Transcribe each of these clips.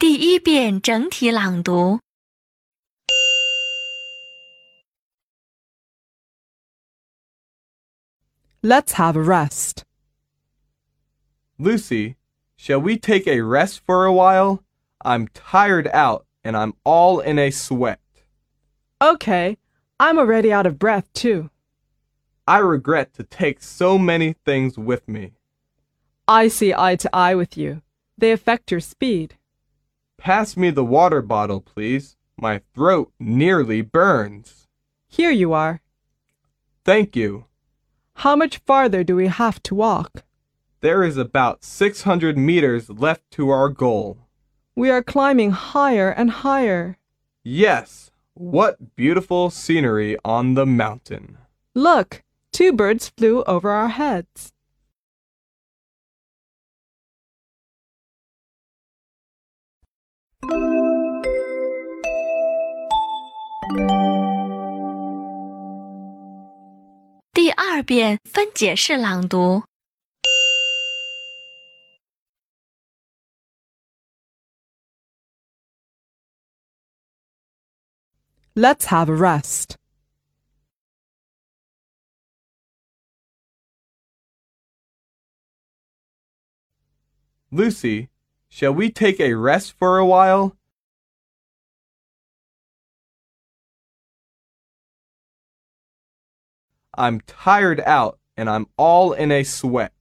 第一遍整体朗读。 Let's have a rest. Lucy, shall we take a rest for a while? I'm tired out and I'm all in a sweat. Okay, I'm already out of breath too. I regret to take so many things with me. I see eye to eye with you. They affect your speed. Pass me the water bottle, please. My throat nearly burns. Here you are. Thank you. How much farther do we have to walk? There is about 600 meters left to our goal. We are climbing higher and higher. Yes, what beautiful scenery on the mountain. Look, two birds flew over our heads. 第二遍分解式朗读。 Let's have a rest. Lucy, shall we take a rest for a while? I'm tired out and I'm all in a sweat.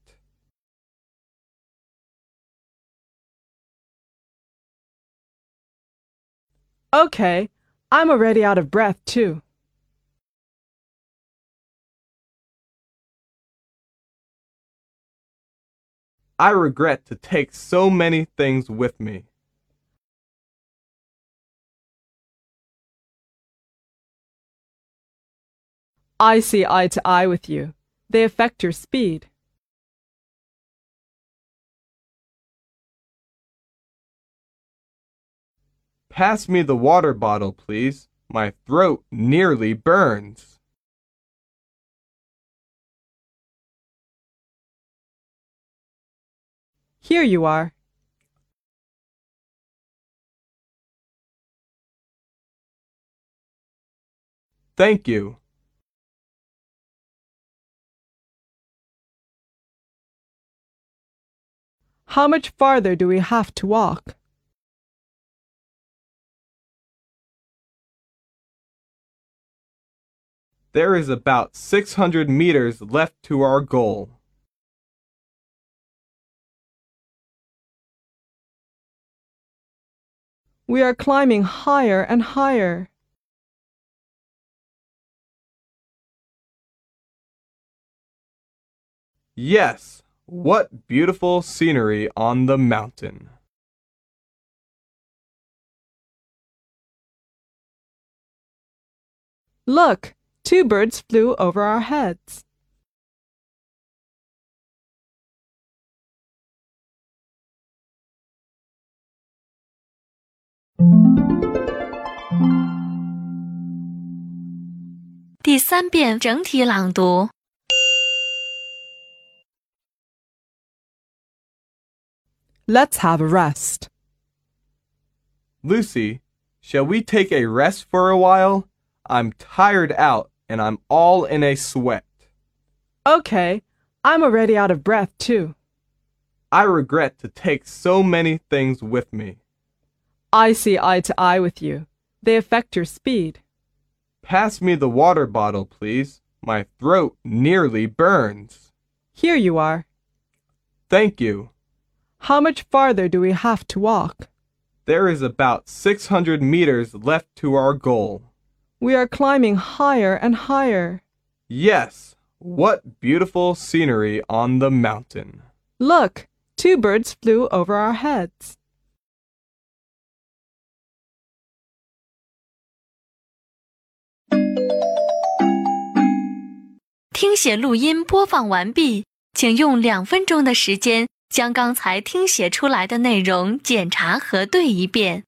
Okay, I'm already out of breath too. I regret to take so many things with me. I see eye to eye with you. They affect your speed. Pass me the water bottle, please. My throat nearly burns. Here you are. Thank you. How much farther do we have to walk? There is about 600 meters left to our goal. We are climbing higher and higher. Yes, what beautiful scenery on the mountain. Look, two birds flew over our heads.《Let's have a rest. Lucy, shall we take a rest for a while? I'm tired out and I'm all in a sweat. Okay, I'm already out of breath too. I regret to take so many things with me. I see eye to eye with you. They affect your speed. Pass me the water bottle, please. My throat nearly burns. Here you are. Thank you. How much farther do we have to walk? There is about 600 meters left to our goal. We are climbing higher and higher. Yes, what beautiful scenery on the mountain. Look, two birds flew over our heads. 将刚才听写出来的内容检查核对一遍。